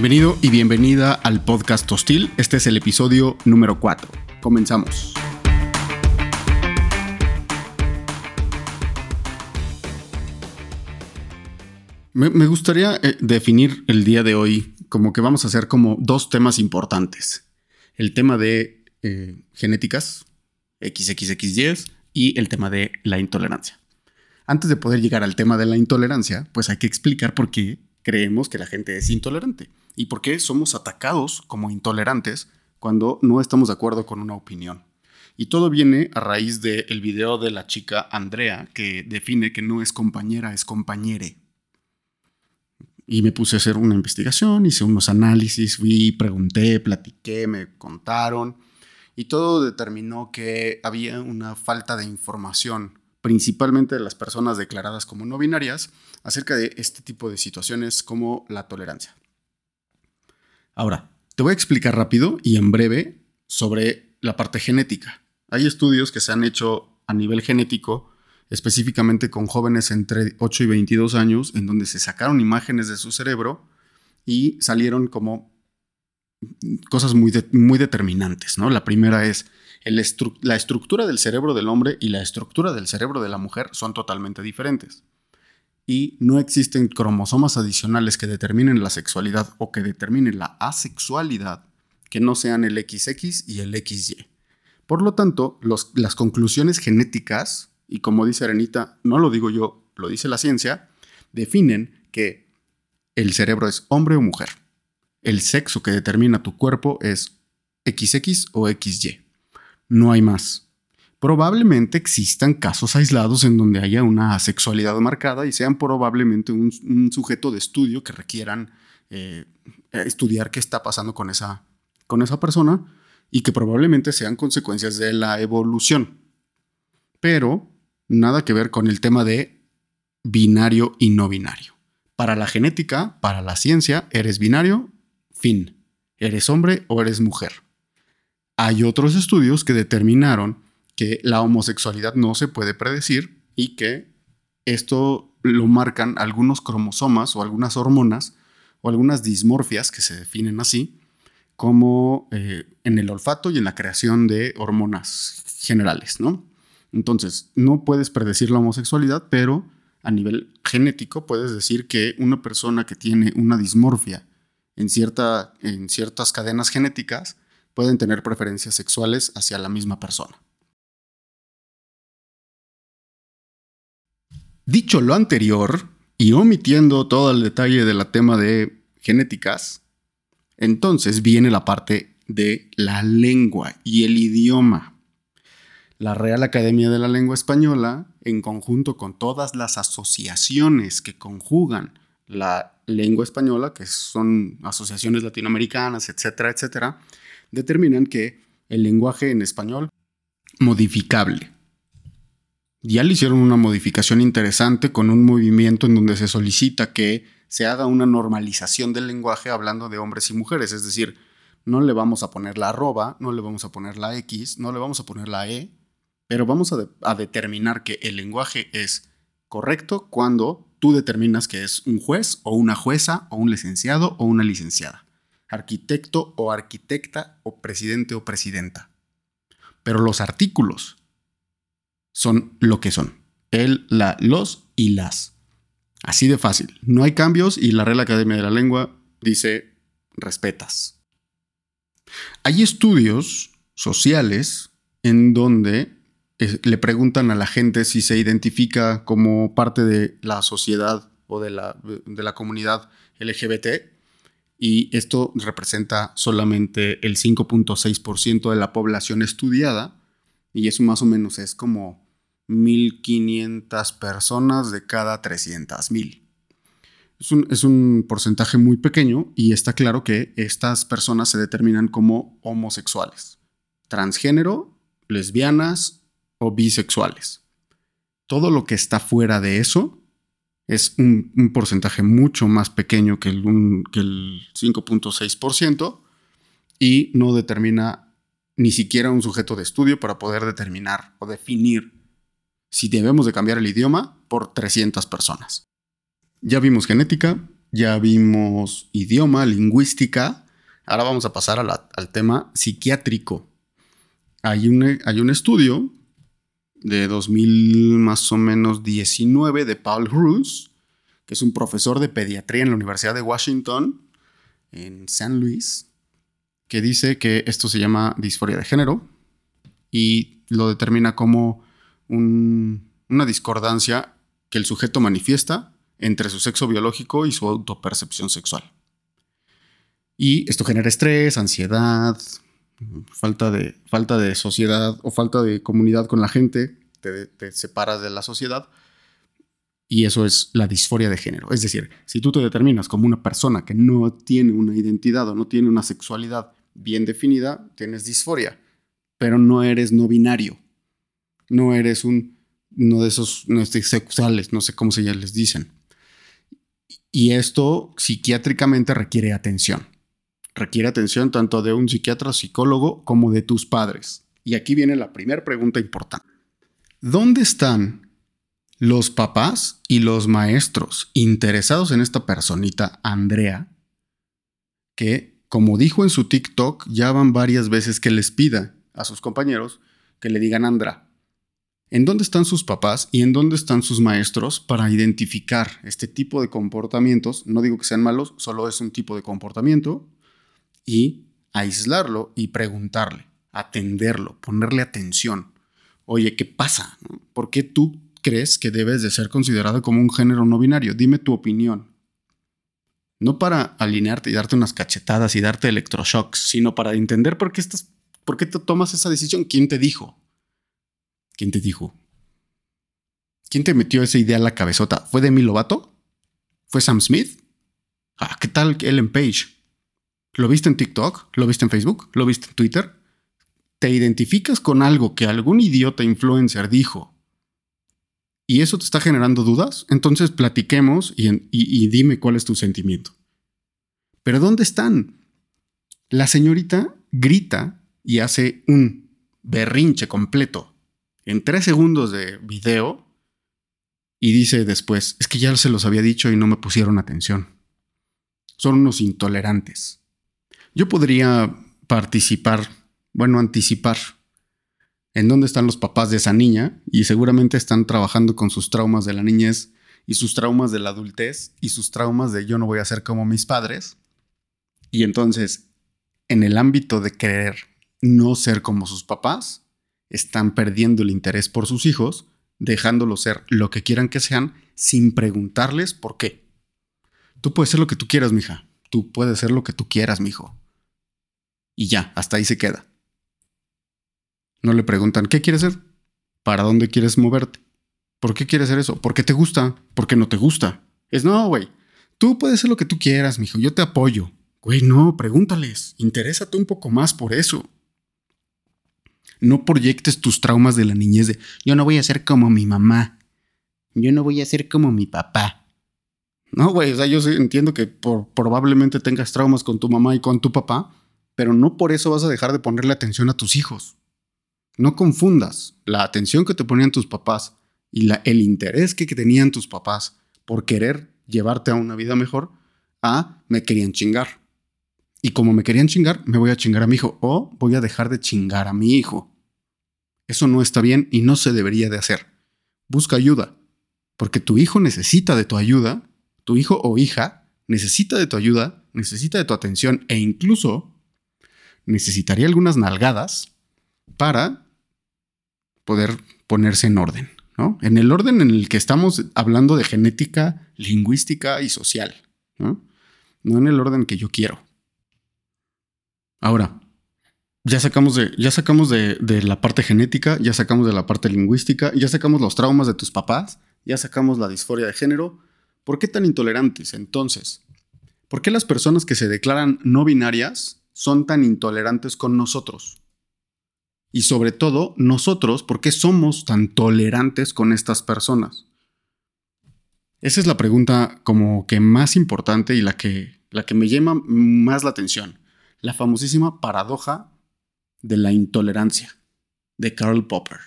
Bienvenido y bienvenida al podcast Hostil. Este es el episodio número 4. Comenzamos. Me, gustaría eh, definir el día de hoy como que vamos a hacer como dos temas importantes. El tema de eh, genéticas, XXXY, y el tema de la intolerancia. Antes de poder llegar al tema de la intolerancia, pues hay que explicar por qué creemos que la gente es intolerante y por qué somos atacados como intolerantes cuando no estamos de acuerdo con una opinión. Y todo viene a raíz del video de la chica Andrea que define que no es compañera, es compañere. Y me puse a hacer una investigación, hice unos análisis, vi, pregunté, platiqué, me contaron y todo determinó que había una falta de información, principalmente de las personas declaradas como no binarias, acerca de este tipo de situaciones como la tolerancia. Ahora, te voy a explicar rápido y en breve sobre la parte genética. Hay estudios que se han hecho a nivel genético específicamente con jóvenes entre 8 y 22 años, en donde se sacaron imágenes de su cerebro y salieron como cosas muy, muy determinantes, ¿no? La primera es la estructura del cerebro del hombre y la estructura del cerebro de la mujer son totalmente diferentes. Y no existen cromosomas adicionales que determinen la sexualidad o que determinen la asexualidad que no sean el XX y el XY. Por lo tanto, las conclusiones genéticas y como dice Arenita, no lo digo yo, lo dice la ciencia, definen que el cerebro es hombre o mujer. El sexo que determina tu cuerpo es XX o XY. No hay más. Probablemente existan casos aislados en donde haya una sexualidad marcada y sean probablemente un, sujeto de estudio que requieran eh, estudiar qué está pasando con esa, con esa persona y que probablemente sean consecuencias de la evolución. Pero nada que ver con el tema de binario y no binario. Para la genética, para la ciencia, eres binario, fin. Eres hombre o eres mujer. Hay otros estudios que determinaron que la homosexualidad no se puede predecir y que esto lo marcan algunos cromosomas o algunas hormonas o algunas dismorfias que se definen así como eh, en el olfato y en la creación de hormonas generales, ¿no? Entonces, no puedes predecir la homosexualidad, pero a nivel genético puedes decir que una persona que tiene una dismorfia en, cierta, en ciertas cadenas genéticas pueden tener preferencias sexuales hacia la misma persona. Dicho lo anterior, y omitiendo todo el detalle del tema de genéticas, entonces viene la parte de la lengua y el idioma la Real Academia de la Lengua Española, en conjunto con todas las asociaciones que conjugan la lengua española, que son asociaciones latinoamericanas, etcétera, etcétera, determinan que el lenguaje en español modificable. Ya le hicieron una modificación interesante con un movimiento en donde se solicita que se haga una normalización del lenguaje hablando de hombres y mujeres, es decir, no le vamos a poner la arroba, no le vamos a poner la X, no le vamos a poner la E, pero vamos a, determinar que el lenguaje es correcto cuando tú determinas que es un juez o una jueza o un licenciado o una licenciada, arquitecto o arquitecta o presidente o presidenta. Pero los artículos son lo que son. El, la, los y las. Así de fácil. No hay cambios y la Real Academia de la Lengua dice respetas. Hay estudios sociales en donde le preguntan a la gente si se identifica como parte de la sociedad o de la, de la comunidad LGBT y esto representa solamente el 5.6% de la población estudiada y eso más o menos es como 1.500 personas de cada 300.000. Es un, es un porcentaje muy pequeño y está claro que estas personas se determinan como homosexuales, transgénero, lesbianas o bisexuales. Todo lo que está fuera de eso es un, porcentaje mucho más pequeño que el, el 5.6% y no determina ni siquiera un sujeto de estudio para poder determinar o definir si debemos de cambiar el idioma por 300 personas. Ya vimos genética, ya vimos idioma, lingüística. Ahora vamos a pasar al tema psiquiátrico. Hay un, hay un estudio de 2000 más o menos 19 de Paul Ruse, que es un profesor de pediatría en la Universidad de Washington, en San Luis, que dice que esto se llama disforia de género y lo determina como una discordancia que el sujeto manifiesta entre su sexo biológico y su autopercepción sexual. Y esto genera estrés, ansiedad, falta de, falta de sociedad o falta de comunidad con la gente, te, te separas de la sociedad. Y eso es la disforia de género. Es decir, si tú te determinas como una persona que no tiene una identidad o no tiene una sexualidad bien definida, tienes disforia, pero no eres no binario. No eres un, uno de esos no sexuales, no sé cómo se ya les dicen. Y esto psiquiátricamente requiere atención. Requiere atención tanto de un psiquiatra psicólogo como de tus padres. Y aquí viene la primera pregunta importante. ¿Dónde están los papás y los maestros interesados en esta personita, Andrea, que, como dijo en su TikTok, ya van varias veces que les pida a sus compañeros que le digan Andra? ¿En dónde están sus papás y en dónde están sus maestros para identificar este tipo de comportamientos? No digo que sean malos, solo es un tipo de comportamiento y aislarlo y preguntarle, atenderlo, ponerle atención. Oye, ¿qué pasa? ¿Por qué tú crees que debes de ser considerado como un género no binario? Dime tu opinión. No para alinearte y darte unas cachetadas y darte electroshocks, sino para entender por qué estás, por qué te tomas esa decisión. ¿Quién te dijo? ¿Quién te dijo? ¿Quién te metió esa idea en la cabezota? ¿Fue Demi Lovato? ¿Fue Sam Smith? Ah, ¿qué tal Ellen Page? ¿Lo viste en TikTok? ¿Lo viste en Facebook? ¿Lo viste en Twitter? ¿Te identificas con algo que algún idiota influencer dijo y eso te está generando dudas? Entonces platiquemos y, dime cuál es tu sentimiento. Pero ¿dónde están? La señorita grita y hace un berrinche completo en tres segundos de video y dice después, es que ya se los había dicho y no me pusieron atención. Son unos intolerantes. Yo podría participar, bueno, anticipar en dónde están los papás de esa niña y seguramente están trabajando con sus traumas de la niñez y sus traumas de la adultez y sus traumas de yo no voy a ser como mis padres. Y entonces, en el ámbito de querer no ser como sus papás, están perdiendo el interés por sus hijos, dejándolos ser lo que quieran que sean, sin preguntarles por qué. Tú puedes ser lo que tú quieras, mija. Tú puedes ser lo que tú quieras, mijo. Y ya, hasta ahí se queda. No le preguntan, ¿qué quieres ser? ¿Para dónde quieres moverte? ¿Por qué quieres hacer eso? ¿Por qué te gusta? ¿Por qué no te gusta? Es no, güey. Tú puedes ser lo que tú quieras, mijo. Yo te apoyo. Güey, no, pregúntales. Interésate un poco más por eso. No proyectes tus traumas de la niñez de yo no voy a ser como mi mamá. Yo no voy a ser como mi papá. No, güey, o sea, yo entiendo que probablemente tengas traumas con tu mamá y con tu papá, pero no por eso vas a dejar de ponerle atención a tus hijos. No confundas la atención que te ponían tus papás y el interés que, que tenían tus papás por querer llevarte a una vida mejor a me querían chingar. Y como me querían chingar, me voy a chingar a mi hijo o voy a dejar de chingar a mi hijo. Eso no está bien y no se debería de hacer. Busca ayuda, porque tu hijo necesita de tu ayuda, tu hijo o hija necesita de tu ayuda, necesita de tu atención e incluso necesitaría algunas nalgadas para poder ponerse en orden, ¿no? En el orden en el que estamos hablando de genética, lingüística y social, ¿no? No en el orden que yo quiero. Ahora, ya sacamos, de, ya sacamos de, de, la parte genética, ya sacamos de la parte lingüística, ya sacamos los traumas de tus papás, ya sacamos la disforia de género. ¿Por qué tan intolerantes entonces? ¿Por qué las personas que se declaran no binarias son tan intolerantes con nosotros? Y sobre todo, nosotros, ¿por qué somos tan tolerantes con estas personas? Esa es la pregunta como que más importante y la que, la que me llama más la atención la famosísima paradoja de la intolerancia de Karl Popper.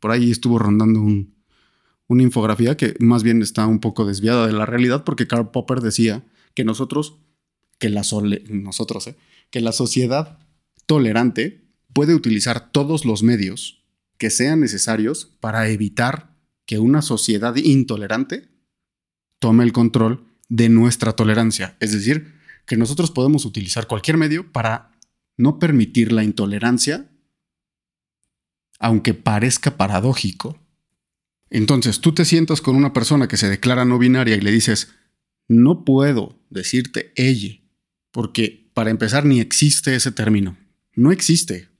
Por ahí estuvo rondando una infografía que más bien está un poco desviada de la realidad porque Karl Popper decía que nosotros, que la, nosotros, ¿eh? que la sociedad tolerante puede utilizar todos los medios que sean necesarios para evitar que una sociedad intolerante tome el control de nuestra tolerancia. Es decir, que nosotros podemos utilizar cualquier medio para no permitir la intolerancia, aunque parezca paradójico. Entonces tú te sientas con una persona que se declara no binaria y le dices, no puedo decirte ella, porque para empezar ni existe ese término. No existe.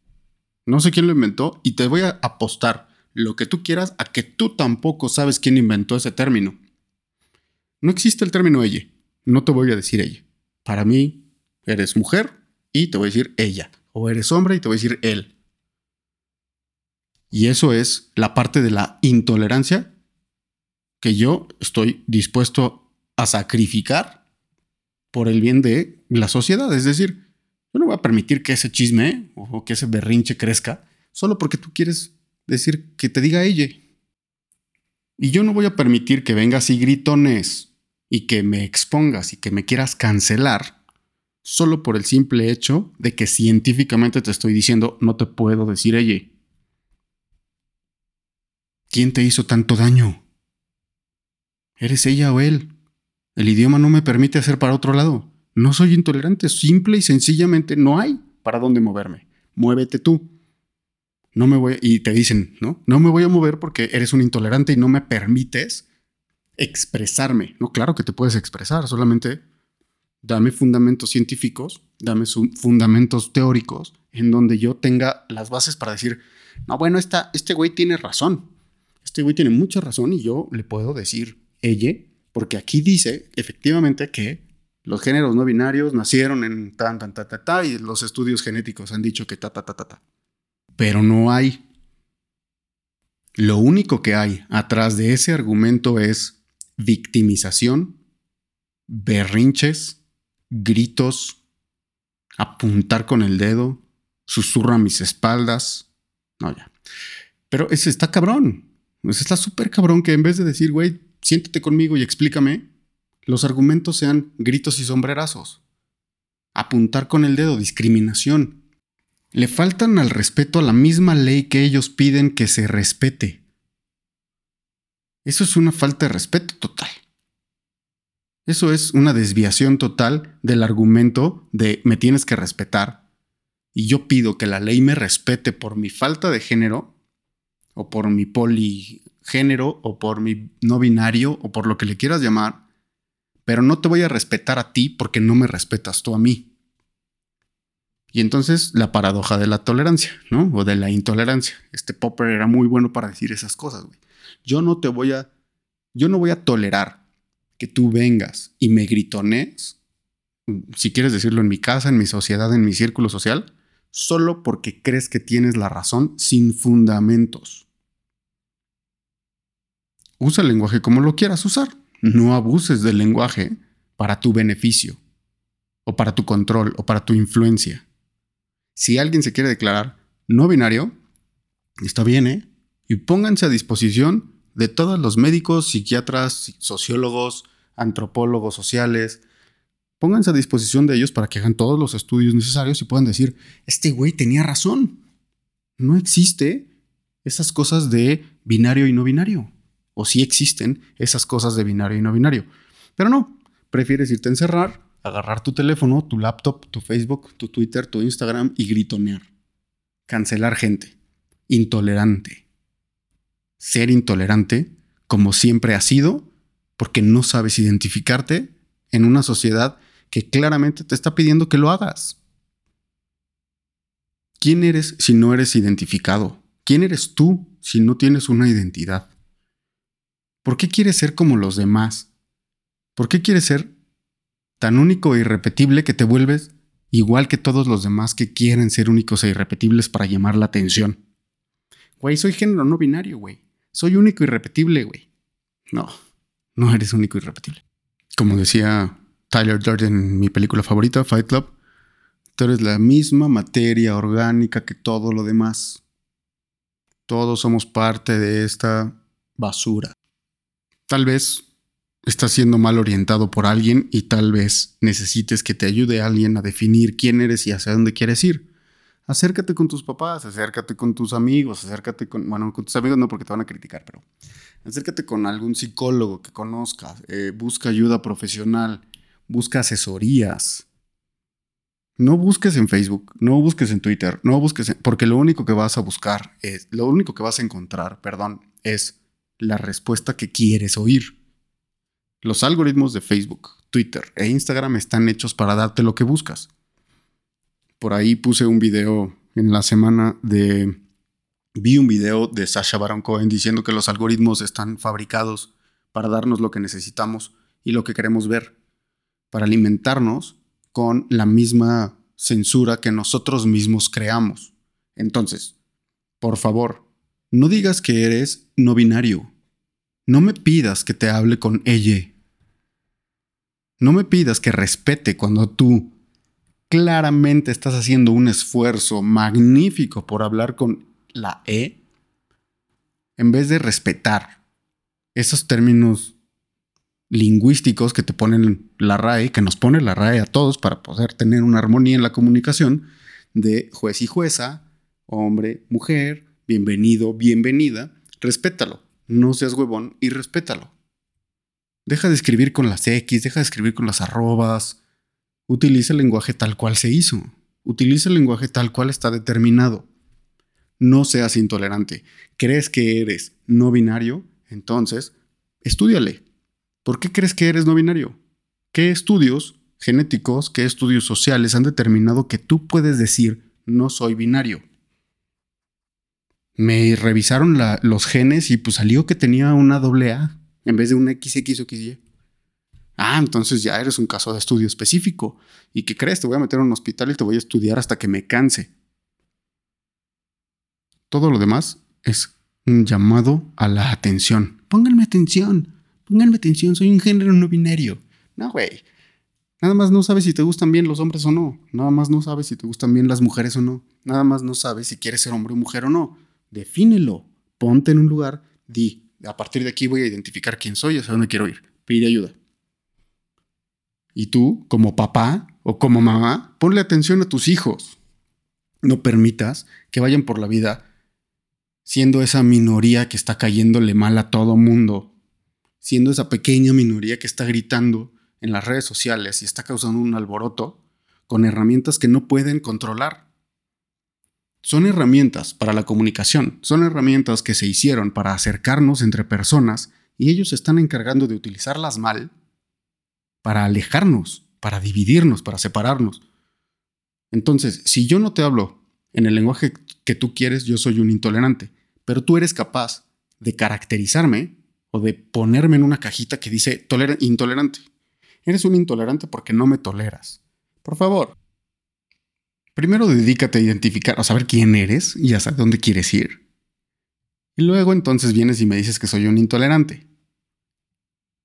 No sé quién lo inventó y te voy a apostar lo que tú quieras a que tú tampoco sabes quién inventó ese término. No existe el término ella. No te voy a decir ella. Para mí, eres mujer y te voy a decir ella. O eres hombre y te voy a decir él. Y eso es la parte de la intolerancia que yo estoy dispuesto a sacrificar por el bien de la sociedad. Es decir, yo no voy a permitir que ese chisme o que ese berrinche crezca solo porque tú quieres decir que te diga ella. Y yo no voy a permitir que vengas y gritones y que me expongas y que me quieras cancelar solo por el simple hecho de que científicamente te estoy diciendo no te puedo decir ella. ¿Quién te hizo tanto daño? ¿Eres ella o él? El idioma no me permite hacer para otro lado. No soy intolerante, simple y sencillamente no hay para dónde moverme. Muévete tú. No me voy y te dicen, ¿no? No me voy a mover porque eres un intolerante y no me permites expresarme. No, claro que te puedes expresar, solamente dame fundamentos científicos, dame fundamentos teóricos en donde yo tenga las bases para decir, no, bueno, este güey tiene razón. Este güey tiene mucha razón y yo le puedo decir ella, porque aquí dice efectivamente que los géneros no binarios nacieron en tan, tan, ta, ta, ta, y los estudios genéticos han dicho que ta, ta, ta, ta, ta. Pero no hay. Lo único que hay atrás de ese argumento es victimización, berrinches, gritos, apuntar con el dedo, susurra a mis espaldas. No, ya. Pero ese está cabrón. Ese está súper cabrón que en vez de decir, güey, siéntate conmigo y explícame, los argumentos sean gritos y sombrerazos. Apuntar con el dedo, discriminación. Le faltan al respeto a la misma ley que ellos piden que se respete. Eso es una falta de respeto total. Eso es una desviación total del argumento de me tienes que respetar y yo pido que la ley me respete por mi falta de género o por mi poligénero o por mi no binario o por lo que le quieras llamar, pero no te voy a respetar a ti porque no me respetas tú a mí. Y entonces la paradoja de la tolerancia, ¿no? O de la intolerancia. Este Popper era muy bueno para decir esas cosas, güey. Yo no te voy a, yo no voy a tolerar que tú vengas y me gritones, si quieres decirlo en mi casa, en mi sociedad, en mi círculo social, solo porque crees que tienes la razón sin fundamentos. Usa el lenguaje como lo quieras usar no abuses del lenguaje para tu beneficio, o para tu control, o para tu influencia. Si alguien se quiere declarar no binario, está bien, ¿eh? Y pónganse a disposición de todos los médicos, psiquiatras, sociólogos, antropólogos sociales. Pónganse a disposición de ellos para que hagan todos los estudios necesarios y puedan decir, este güey tenía razón. No existe esas cosas de binario y no binario o si existen esas cosas de binario y no binario. Pero no, prefieres irte a encerrar, agarrar tu teléfono, tu laptop, tu Facebook, tu Twitter, tu Instagram y gritonear. Cancelar gente. Intolerante. Ser intolerante, como siempre has sido, porque no sabes identificarte en una sociedad que claramente te está pidiendo que lo hagas. ¿Quién eres si no eres identificado? ¿Quién eres tú si no tienes una identidad? ¿Por qué quieres ser como los demás? ¿Por qué quieres ser tan único e irrepetible que te vuelves igual que todos los demás que quieren ser únicos e irrepetibles para llamar la atención? Güey, soy género no binario, güey. Soy único y irrepetible, güey. No, no eres único y irrepetible. Como decía Tyler Durden en mi película favorita, Fight Club, tú eres la misma materia orgánica que todo lo demás. Todos somos parte de esta basura. Tal vez estás siendo mal orientado por alguien y tal vez necesites que te ayude alguien a definir quién eres y hacia dónde quieres ir. Acércate con tus papás, acércate con tus amigos, acércate con, bueno, con tus amigos no porque te van a criticar, pero acércate con algún psicólogo que conozcas, eh, busca ayuda profesional, busca asesorías. No busques en Facebook, no busques en Twitter, no busques porque lo único que vas a buscar es, lo único que vas a encontrar, perdón, es la respuesta que quieres oír. Los algoritmos de Facebook, Twitter e Instagram están hechos para darte lo que buscas. Por ahí puse un video en la semana de... Vi un video de Sasha Baron Cohen diciendo que los algoritmos están fabricados para darnos lo que necesitamos y lo que queremos ver, para alimentarnos con la misma censura que nosotros mismos creamos. Entonces, por favor, no digas que eres no binario. No me pidas que te hable con ella. No me pidas que respete cuando tú claramente estás haciendo un esfuerzo magnífico por hablar con la E, en vez de respetar esos términos lingüísticos que te ponen la RAE, que nos pone la RAE a todos para poder tener una armonía en la comunicación de juez y jueza, hombre, mujer, bienvenido, bienvenida, respétalo, no seas huevón y respétalo. Deja de escribir con las X, deja de escribir con las arrobas, Utiliza el lenguaje tal cual se hizo. Utiliza el lenguaje tal cual está determinado. No seas intolerante. ¿Crees que eres no binario? Entonces, estudiale. ¿Por qué crees que eres no binario? ¿Qué estudios genéticos, qué estudios sociales han determinado que tú puedes decir no soy binario? Me revisaron los genes y pues salió que tenía una doble A en vez de una XX o XY. Ah, entonces ya eres un caso de estudio específico. ¿Y qué crees? Te voy a meter en un hospital y te voy a estudiar hasta que me canse. Todo lo demás es un llamado a la atención. Pónganme atención. Pónganme atención. Soy un género no binario. No, güey. Nada más no sabes si te gustan bien los hombres o no. Nada más no sabes si te gustan bien las mujeres o no. Nada más no sabes si quieres ser hombre o mujer o no. Defínelo. Ponte en un lugar. Di. A partir de aquí voy a identificar quién soy hacia dónde quiero ir. Pide ayuda. Y tú, como papá o como mamá, ponle atención a tus hijos. No permitas que vayan por la vida siendo esa minoría que está cayéndole mal a todo mundo, siendo esa pequeña minoría que está gritando en las redes sociales y está causando un alboroto con herramientas que no pueden controlar. Son herramientas para la comunicación, son herramientas que se hicieron para acercarnos entre personas y ellos se están encargando de utilizarlas mal para alejarnos, para dividirnos, para separarnos. Entonces, si yo no te hablo en el lenguaje que tú quieres, yo soy un intolerante, pero tú eres capaz de caracterizarme o de ponerme en una cajita que dice intolerante. Eres un intolerante porque no me toleras. Por favor, primero dedícate a identificar, a saber quién eres y hasta dónde quieres ir. Y luego entonces vienes y me dices que soy un intolerante.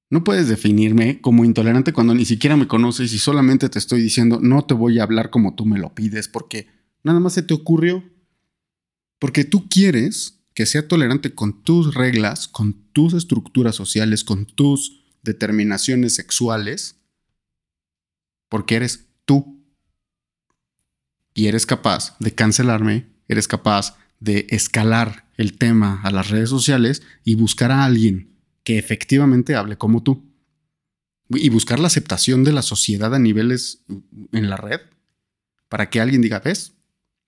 No puedes definirme como intolerante cuando ni siquiera me conoces y solamente te estoy diciendo no te voy a hablar como tú me lo pides porque nada más se te ocurrió. Porque tú quieres que sea tolerante con tus reglas, con tus estructuras sociales, con tus determinaciones sexuales, porque eres tú. Y eres capaz de cancelarme, eres capaz de escalar el tema a las redes sociales y buscar a alguien que efectivamente hable como tú. Y buscar la aceptación de la sociedad a niveles en la red para que alguien diga, ves,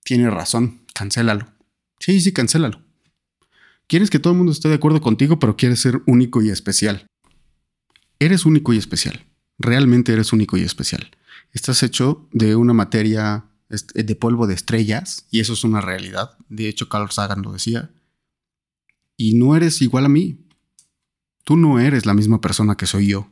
tiene razón, cancélalo. Sí, sí, cancélalo. Quieres que todo el mundo esté de acuerdo contigo, pero quieres ser único y especial. Eres único y especial. Realmente eres único y especial. Estás hecho de una materia de polvo de estrellas, y eso es una realidad. De hecho, Carl Sagan lo decía. Y no eres igual a mí. Tú no eres la misma persona que soy yo.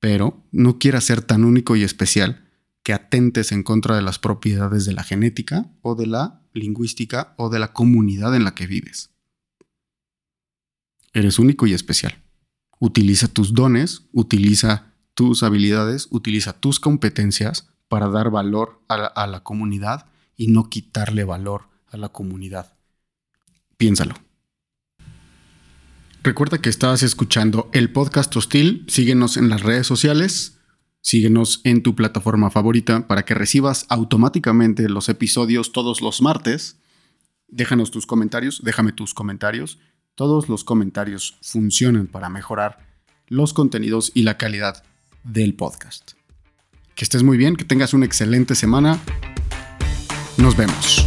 Pero no quieras ser tan único y especial que atentes en contra de las propiedades de la genética o de la lingüística o de la comunidad en la que vives. Eres único y especial. Utiliza tus dones, utiliza tus habilidades, utiliza tus competencias para dar valor a la, comunidad y no quitarle valor a la comunidad. Piénsalo. Recuerda que estás escuchando el podcast hostil. Síguenos en las redes sociales. Síguenos en tu plataforma favorita para que recibas automáticamente los episodios todos los martes. Déjanos tus comentarios, déjame tus comentarios. Todos los comentarios funcionan para mejorar los contenidos y la calidad del podcast. Que estés muy bien, que tengas una excelente semana. Nos vemos.